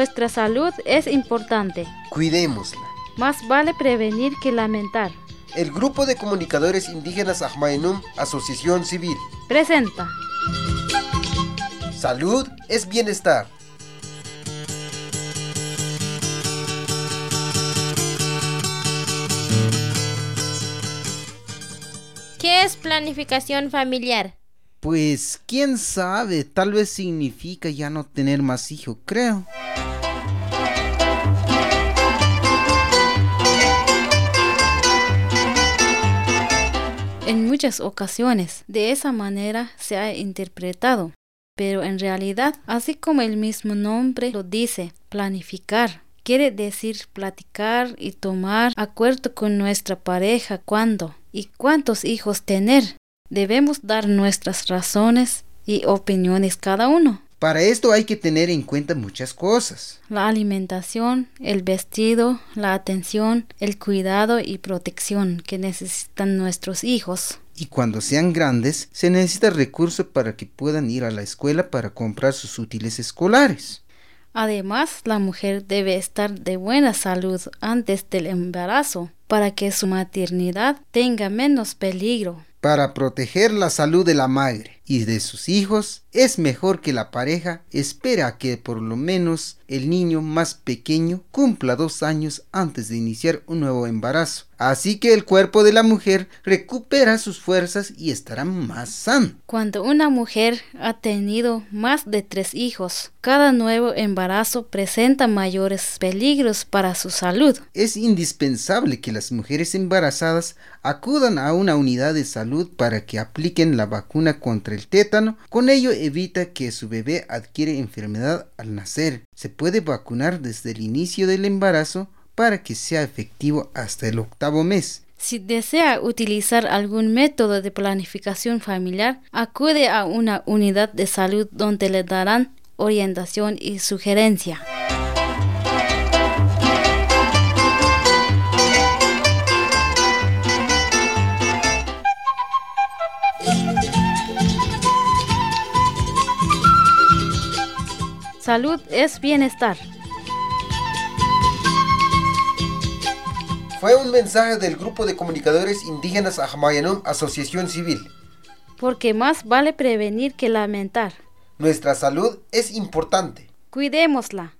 Nuestra salud es importante. Cuidémosla. Más vale prevenir que lamentar. El Grupo de Comunicadores Indígenas Ajmaenum, Asociación Civil. Presenta. Salud es bienestar. ¿Qué es planificación familiar? Pues quién sabe, tal vez significa ya no tener más hijos, creo. En muchas ocasiones, de esa manera se ha interpretado, pero en realidad, así como el mismo nombre lo dice, planificar, quiere decir platicar y tomar acuerdo con nuestra pareja cuándo y cuántos hijos tener. Debemos dar nuestras razones y opiniones cada uno. Para esto hay que tener en cuenta muchas cosas. La alimentación, el vestido, la atención, el cuidado y protección que necesitan nuestros hijos. Y cuando sean grandes, se necesita recursos para que puedan ir a la escuela para comprar sus útiles escolares. Además, la mujer debe estar de buena salud antes del embarazo para que su maternidad tenga menos peligro. Para proteger la salud de la madre y de sus hijos, es mejor que la pareja espere a que por lo menos el niño más pequeño cumpla dos años antes de iniciar un nuevo embarazo. Así que el cuerpo de la mujer recupera sus fuerzas y estará más sano. Cuando una mujer ha tenido más de tres hijos, cada nuevo embarazo presenta mayores peligros para su salud. Es indispensable que las mujeres embarazadas acudan a una unidad de salud para que apliquen la vacuna contra el tétano. Con ello evita que su bebé adquiere enfermedad al nacer. Se puede vacunar desde el inicio del embarazo para que sea efectivo hasta el octavo mes. Si desea utilizar algún método de planificación familiar, acude a una unidad de salud donde le darán orientación y sugerencia. Salud es bienestar. Fue un mensaje del Grupo de Comunicadores Indígenas Ajmayanum Asociación Civil. Porque más vale prevenir que lamentar. Nuestra salud es importante. Cuidémosla.